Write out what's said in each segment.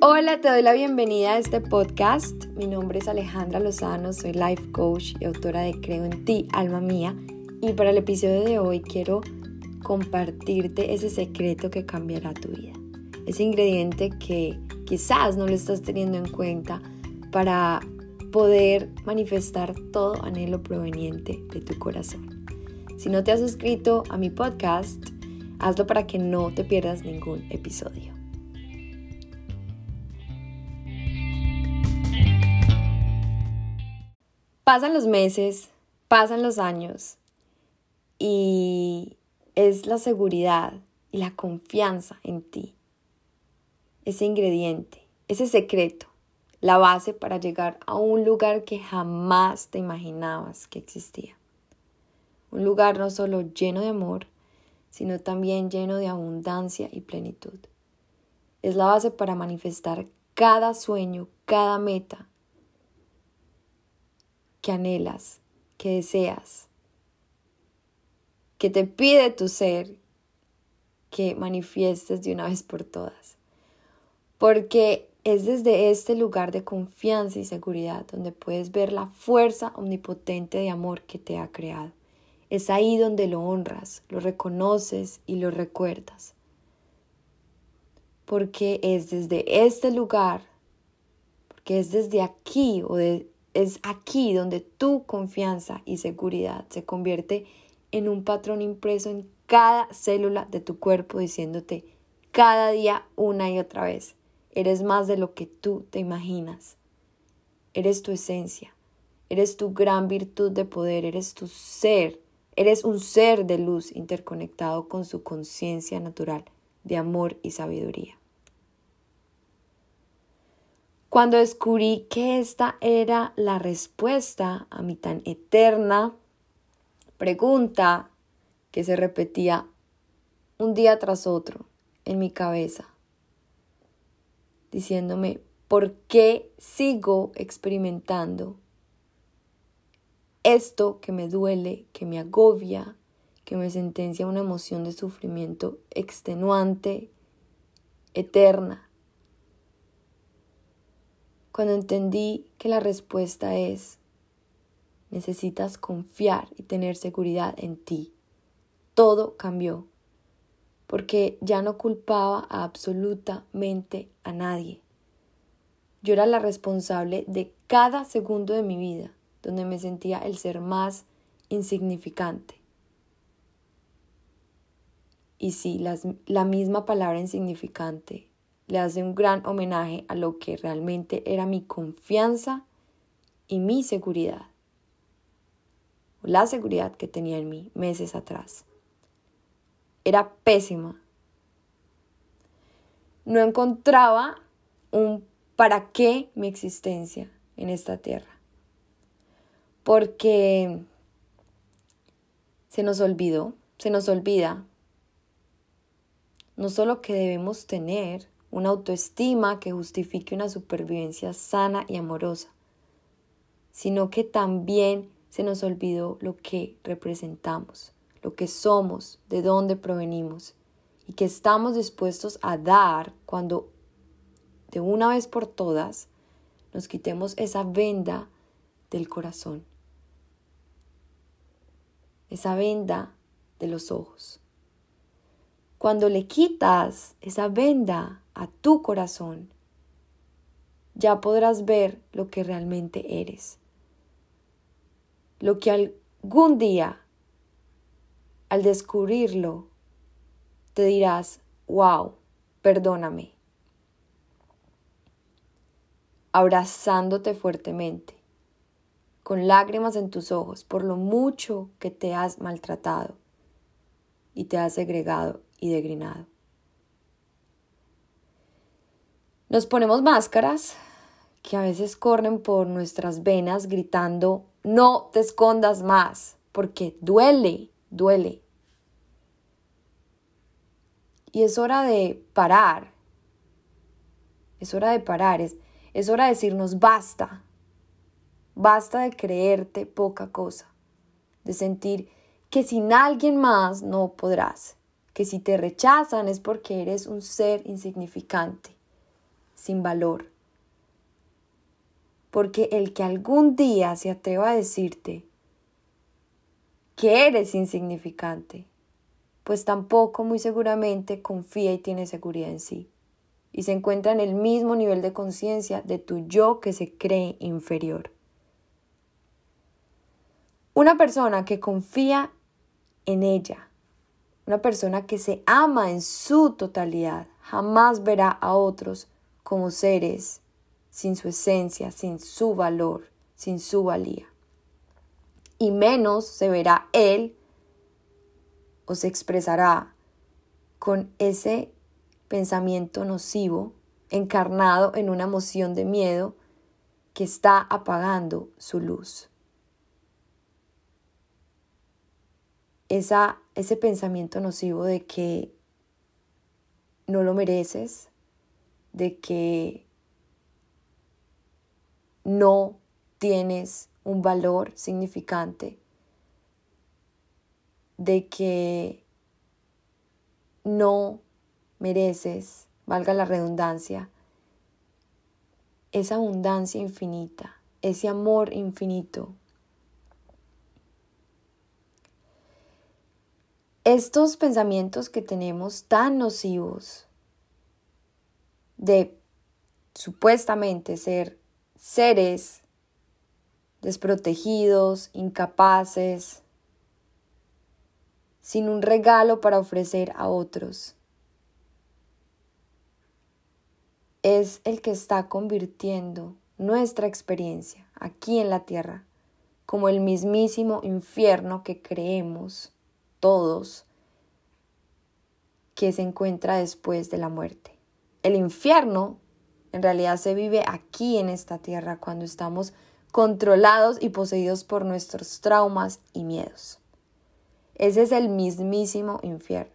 Hola, te doy la bienvenida a este podcast. Mi nombre es Alejandra Lozano, soy life coach y autora de Creo en ti, alma mía. Y para el episodio de hoy quiero compartirte ese secreto que cambiará tu vida. Ese ingrediente que quizás no lo estás teniendo en cuenta para poder manifestar todo anhelo proveniente de tu corazón. Si no te has suscrito a mi podcast, hazlo para que no te pierdas ningún episodio. Pasan los meses, pasan los años y es la seguridad y la confianza en ti. Ese ingrediente, ese secreto, la base para llegar a un lugar que jamás te imaginabas que existía. Un lugar no solo lleno de amor, sino también lleno de abundancia y plenitud. Es la base para manifestar cada sueño, cada meta que anhelas, que deseas, que te pide tu ser que manifiestes de una vez por todas. Porque es desde este lugar de confianza y seguridad donde puedes ver la fuerza omnipotente de amor que te ha creado. Es ahí donde lo honras, lo reconoces y lo recuerdas. Porque es desde este lugar, porque es desde aquí o de, es aquí donde tu confianza y seguridad se convierte en un patrón impreso en cada célula de tu cuerpo diciéndote cada día una y otra vez, eres más de lo que tú te imaginas. Eres tu esencia, eres tu gran virtud de poder, eres tu ser, eres un ser de luz interconectado con su conciencia natural de amor y sabiduría. Cuando descubrí que esta era la respuesta a mi tan eterna pregunta que se repetía un día tras otro en mi cabeza, diciéndome, ¿por qué sigo experimentando esto que me duele, que me agobia, que me sentencia a una emoción de sufrimiento extenuante, eterna? Cuando entendí que la respuesta es, necesitas confiar y tener seguridad en ti, todo cambió, porque ya no culpaba a absolutamente a nadie. Yo era la responsable de cada segundo de mi vida, donde me sentía el ser más insignificante. Y sí, la misma palabra insignificante le hace un gran homenaje a lo que realmente era mi confianza y mi seguridad. La seguridad que tenía en mí meses atrás. Era pésima. No encontraba un para qué mi existencia en esta tierra. Porque se nos olvidó, se nos olvida no solo que debemos tener una autoestima que justifique una supervivencia sana y amorosa, sino que también se nos olvidó lo que representamos, lo que somos, de dónde provenimos y que estamos dispuestos a dar cuando de una vez por todas nos quitemos esa venda del corazón, esa venda de los ojos. Cuando le quitas esa venda a tu corazón, ya podrás ver lo que realmente eres. Lo que algún día, al descubrirlo, te dirás, wow, perdóname. Abrazándote fuertemente, con lágrimas en tus ojos por lo mucho que te has maltratado y te has segregado y degrinado. Nos ponemos máscaras que a veces corren por nuestras venas gritando, no te escondas más, porque duele, duele. Y es hora de parar, es hora de parar, es, es hora de decirnos basta, basta de creerte poca cosa, de sentir que sin alguien más no podrás, que si te rechazan es porque eres un ser insignificante sin valor. Porque el que algún día se atreva a decirte que eres insignificante, pues tampoco muy seguramente confía y tiene seguridad en sí, y se encuentra en el mismo nivel de conciencia de tu yo que se cree inferior. Una persona que confía en ella, una persona que se ama en su totalidad, jamás verá a otros como seres sin su esencia, sin su valor, sin su valía. Y menos se verá él o se expresará con ese pensamiento nocivo encarnado en una emoción de miedo que está apagando su luz. esa, ese pensamiento nocivo de que no lo mereces, de que no tienes un valor significante, de que no mereces, valga la redundancia, esa abundancia infinita, ese amor infinito. Estos pensamientos que tenemos tan nocivos de supuestamente ser seres desprotegidos, incapaces, sin un regalo para ofrecer a otros. Es el que está convirtiendo nuestra experiencia aquí en la tierra como el mismísimo infierno que creemos todos que se encuentra después de la muerte. El infierno en realidad se vive aquí en esta tierra cuando estamos controlados y poseídos por nuestros traumas y miedos. Ese es el mismísimo infierno.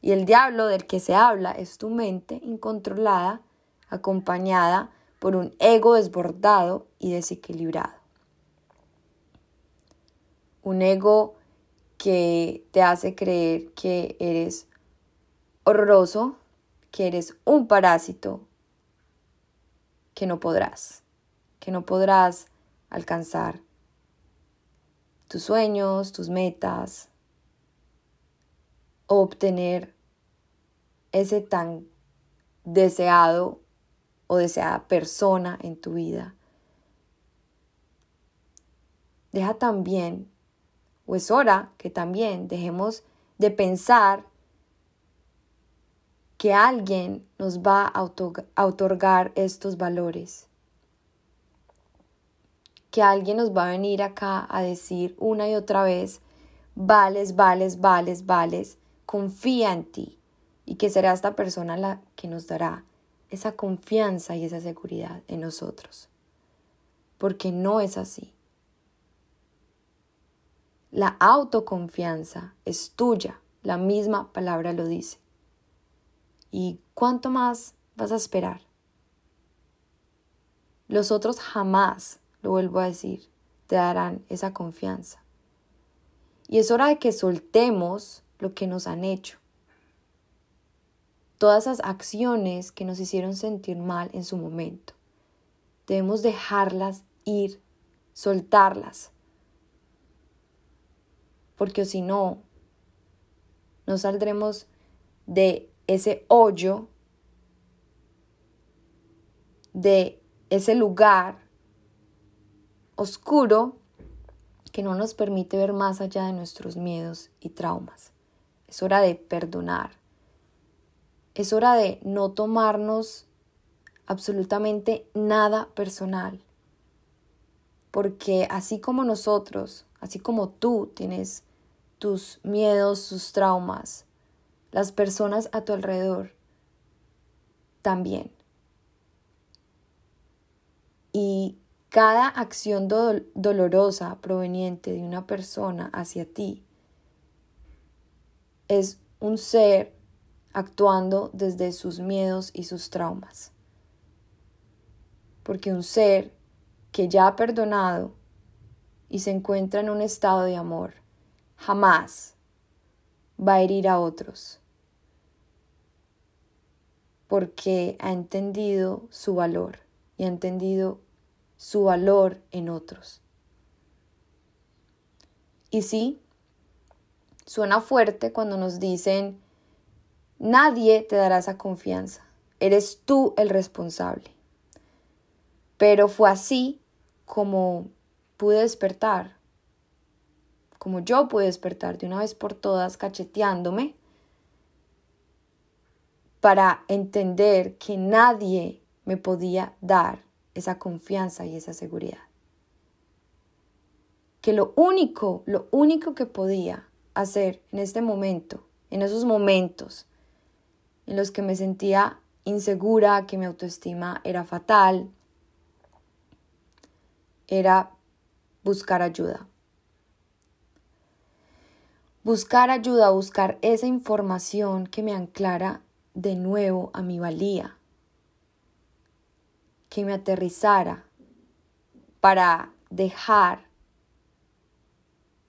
Y el diablo del que se habla es tu mente incontrolada, acompañada por un ego desbordado y desequilibrado. Un ego que te hace creer que eres horroroso, que eres un parásito, que no podrás, que no podrás alcanzar tus sueños, tus metas, obtener ese tan deseado o deseada persona en tu vida. Deja también o es hora que también dejemos de pensar que alguien nos va a otorgar estos valores. Que alguien nos va a venir acá a decir una y otra vez, vales, vales, vales, vales, confía en ti. Y que será esta persona la que nos dará esa confianza y esa seguridad en nosotros. Porque no es así. La autoconfianza es tuya, la misma palabra lo dice. ¿Y cuánto más vas a esperar? Los otros jamás, lo vuelvo a decir, te darán esa confianza. Y es hora de que soltemos lo que nos han hecho. Todas esas acciones que nos hicieron sentir mal en su momento. Debemos dejarlas ir, soltarlas, porque si no, no saldremos de ese hoyo, de ese lugar oscuro que no nos permite ver más allá de nuestros miedos y traumas. Es hora de perdonar. Es hora de no tomarnos absolutamente nada personal. Porque así como nosotros, así como tú tienes tus miedos, tus traumas, las personas a tu alrededor también. Y cada acción dolorosa proveniente de una persona hacia ti es un ser actuando desde sus miedos y sus traumas. Porque un ser que ya ha perdonado y se encuentra en un estado de amor jamás va a herir a otros. Porque ha entendido su valor y ha entendido su valor en otros. Y sí, suena fuerte cuando nos dicen, nadie te dará esa confianza, eres tú el responsable. Pero fue así como pude despertar, como yo pude despertar de una vez por todas cacheteándome para entender que nadie me podía dar esa confianza y esa seguridad. Que lo único, lo único que podía hacer en este momento, en esos momentos en los que me sentía insegura, que mi autoestima era fatal, era buscar ayuda. Buscar ayuda, buscar esa información que me anclara de nuevo a mi valía, que me aterrizara para dejar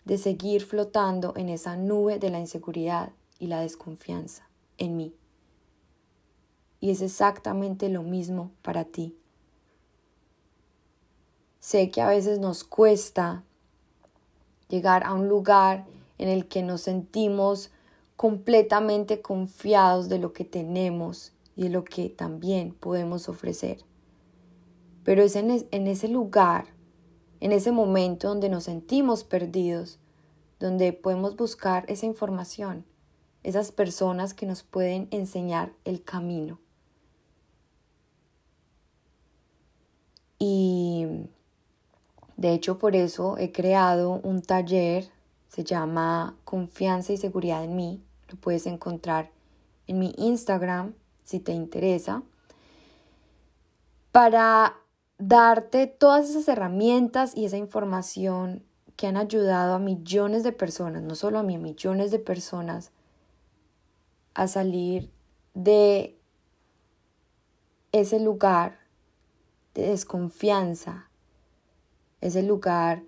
de seguir flotando en esa nube de la inseguridad y la desconfianza en mí. Y es exactamente lo mismo para ti. Sé que a veces nos cuesta llegar a un lugar en el que nos sentimos completamente confiados de lo que tenemos y de lo que también podemos ofrecer. Pero es en, ese lugar, en ese momento donde nos sentimos perdidos, donde podemos buscar esa información, esas personas que nos pueden enseñar el camino. Y de hecho por eso he creado un taller se llama Confianza y Seguridad en mí. Puedes encontrar en mi Instagram si te interesa. Para darte todas esas herramientas y esa información que han ayudado a millones de personas, no solo a mí, a millones de personas a salir de ese lugar de desconfianza, ese lugar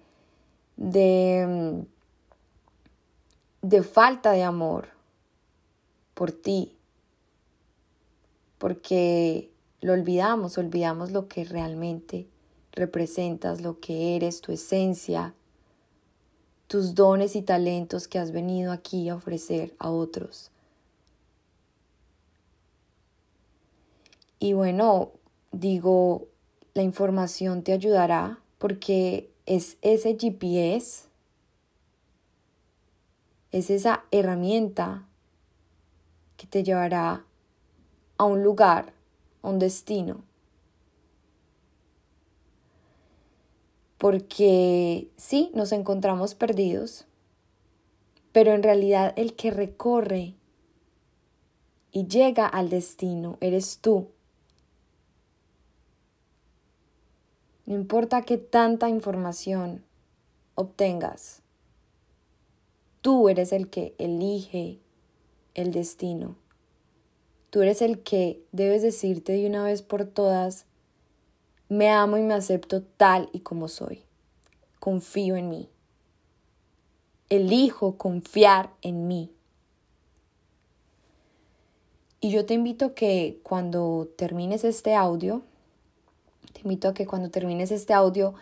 de mm, de falta de amor por ti, porque lo olvidamos, olvidamos lo que realmente representas, lo que eres, tu esencia, tus dones y talentos que has venido aquí a ofrecer a otros. Y bueno, digo, la información te ayudará porque es ese GPS es esa herramienta te llevará a un lugar, a un destino. Porque sí, nos encontramos perdidos, pero en realidad el que recorre y llega al destino eres tú. No importa qué tanta información obtengas, Tú eres el que elige el destino. Tú eres el que debes decirte de una vez por todas, me amo y me acepto tal y como soy. Confío en mí. Elijo confiar en mí. Y yo te invito que cuando termines este audio, te invito a que cuando termines este audio,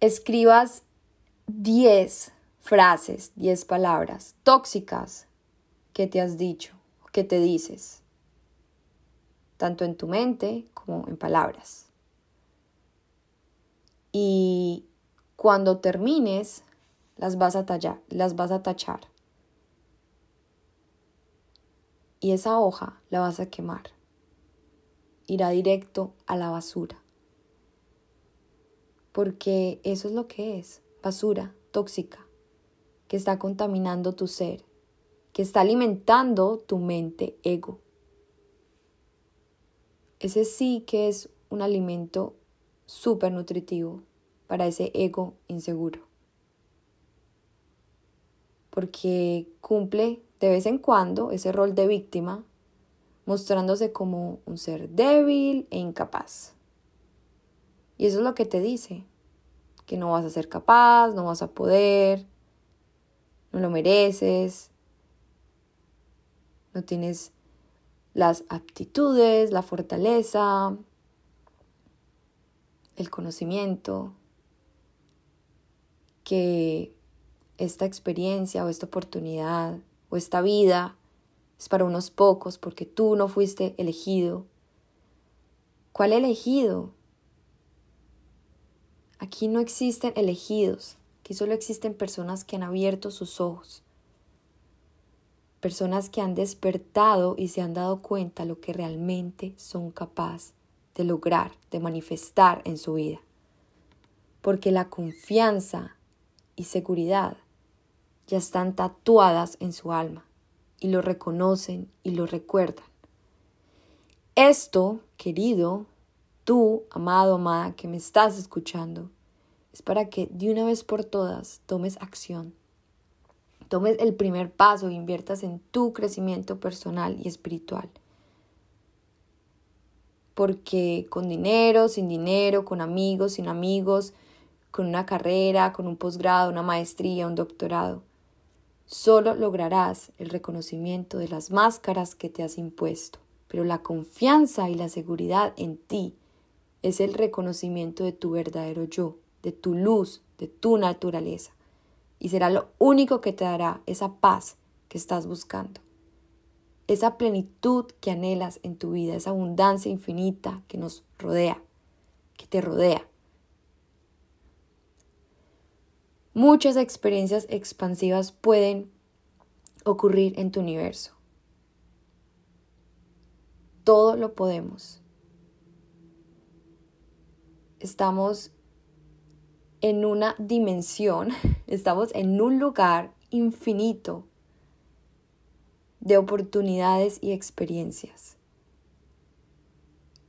escribas 10 frases, 10 palabras tóxicas que te has dicho, que te dices, tanto en tu mente como en palabras. Y cuando termines, las vas a tallar, las vas a tachar. Y esa hoja la vas a quemar. Irá directo a la basura. Porque eso es lo que es, basura tóxica que está contaminando tu ser, que está alimentando tu mente ego. Ese sí que es un alimento súper nutritivo para ese ego inseguro. Porque cumple de vez en cuando ese rol de víctima, mostrándose como un ser débil e incapaz. Y eso es lo que te dice, que no vas a ser capaz, no vas a poder, no lo mereces, no tienes las aptitudes, la fortaleza, el conocimiento que esta experiencia o esta oportunidad o esta vida es para unos pocos porque tú no fuiste elegido. ¿Cuál elegido? Aquí no existen elegidos, aquí solo existen personas que han abierto sus ojos, personas que han despertado y se han dado cuenta lo que realmente son capaces de lograr, de manifestar en su vida. Porque la confianza y seguridad ya están tatuadas en su alma y lo reconocen y lo recuerdan. Esto, querido, tú, amado, amada, que me estás escuchando, es para que de una vez por todas tomes acción. Tomes el primer paso e inviertas en tu crecimiento personal y espiritual. Porque con dinero, sin dinero, con amigos, sin amigos, con una carrera, con un posgrado, una maestría, un doctorado, solo lograrás el reconocimiento de las máscaras que te has impuesto. Pero la confianza y la seguridad en ti es el reconocimiento de tu verdadero yo, de tu luz, de tu naturaleza. Y será lo único que te dará esa paz que estás buscando. Esa plenitud que anhelas en tu vida, esa abundancia infinita que nos rodea, que te rodea. Muchas experiencias expansivas pueden ocurrir en tu universo. Todo lo podemos. Estamos en una dimensión, estamos en un lugar infinito de oportunidades y experiencias.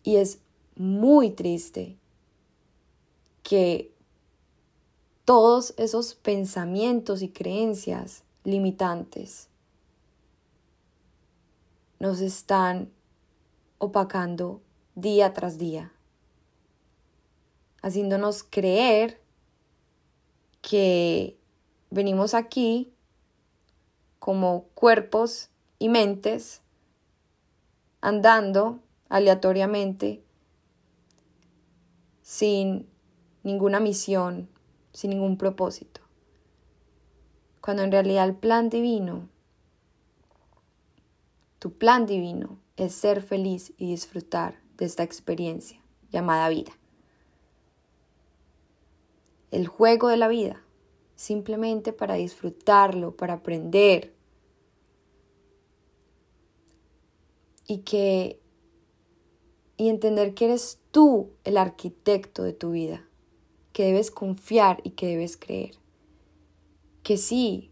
Y es muy triste que todos esos pensamientos y creencias limitantes nos están opacando día tras día, haciéndonos creer que venimos aquí como cuerpos y mentes andando aleatoriamente sin ninguna misión, sin ningún propósito. Cuando en realidad el plan divino, tu plan divino es ser feliz y disfrutar de esta experiencia llamada vida el juego de la vida, simplemente para disfrutarlo, para aprender. Y que y entender que eres tú el arquitecto de tu vida, que debes confiar y que debes creer. Que sí,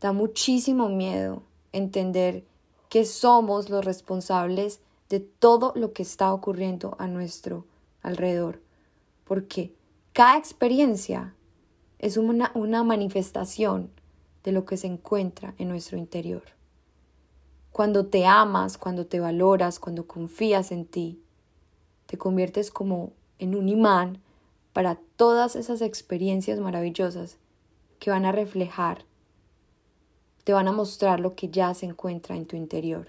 da muchísimo miedo entender que somos los responsables de todo lo que está ocurriendo a nuestro alrededor, porque cada experiencia es una, una manifestación de lo que se encuentra en nuestro interior. Cuando te amas, cuando te valoras, cuando confías en ti, te conviertes como en un imán para todas esas experiencias maravillosas que van a reflejar, te van a mostrar lo que ya se encuentra en tu interior.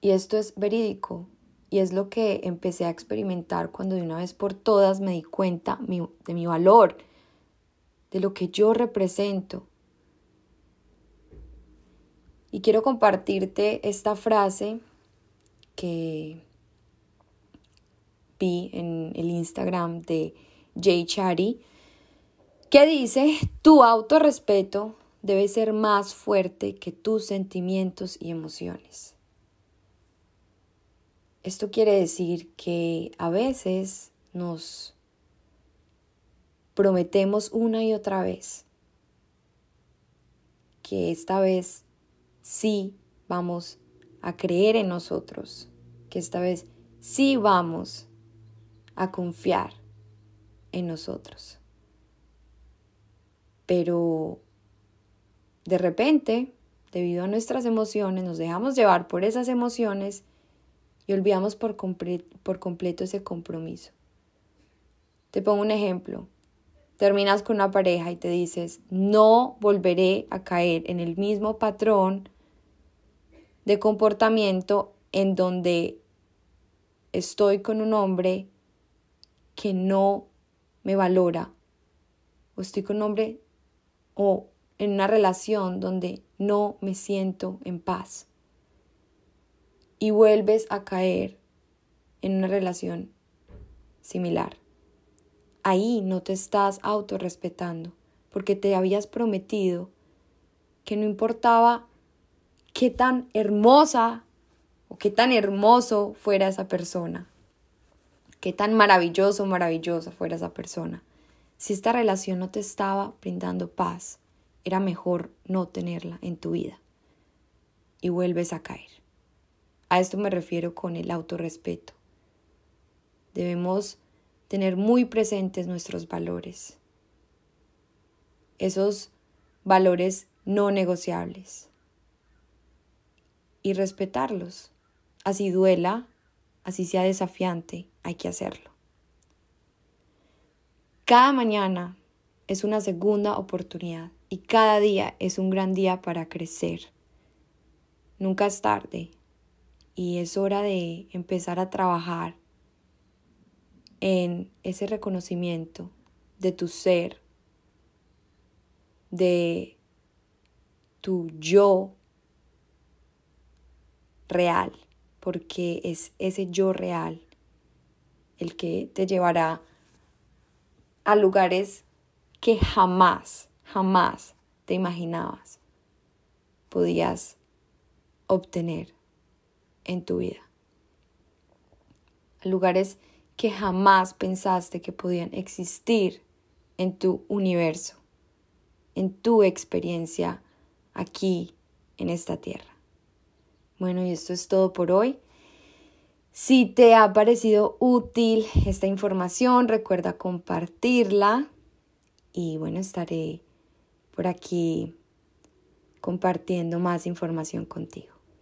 Y esto es verídico, y es lo que empecé a experimentar cuando de una vez por todas me di cuenta de mi valor, de lo que yo represento. Y quiero compartirte esta frase que vi en el Instagram de Jay Chari, que dice, tu autorrespeto debe ser más fuerte que tus sentimientos y emociones. Esto quiere decir que a veces nos prometemos una y otra vez que esta vez sí vamos a creer en nosotros, que esta vez sí vamos a confiar en nosotros. Pero de repente, debido a nuestras emociones, nos dejamos llevar por esas emociones y olvidamos por, por completo ese compromiso. Te pongo un ejemplo. Terminas con una pareja y te dices, no volveré a caer en el mismo patrón de comportamiento en donde estoy con un hombre que no me valora o estoy con un hombre o en una relación donde no me siento en paz y vuelves a caer en una relación similar. Ahí no te estás autorrespetando porque te habías prometido que no importaba qué tan hermosa o qué tan hermoso fuera esa persona, qué tan maravilloso o maravillosa fuera esa persona. Si esta relación no te estaba brindando paz, era mejor no tenerla en tu vida. Y vuelves a caer. A esto me refiero con el autorrespeto. Debemos tener muy presentes nuestros valores. Esos valores no negociables. Y respetarlos. Así duela, así sea desafiante, hay que hacerlo. Cada mañana es una segunda oportunidad y cada día es un gran día para crecer. Nunca es tarde y es hora de empezar a trabajar en ese reconocimiento de tu ser, de tu yo real, porque es ese yo real el que te llevará a lugares que jamás, jamás te imaginabas podías obtener en tu vida. Lugares que jamás pensaste que podían existir en tu universo, en tu experiencia aquí en esta tierra. Bueno, y esto es todo por hoy. Si te ha parecido útil esta información, recuerda compartirla y bueno, estaré por aquí compartiendo más información contigo.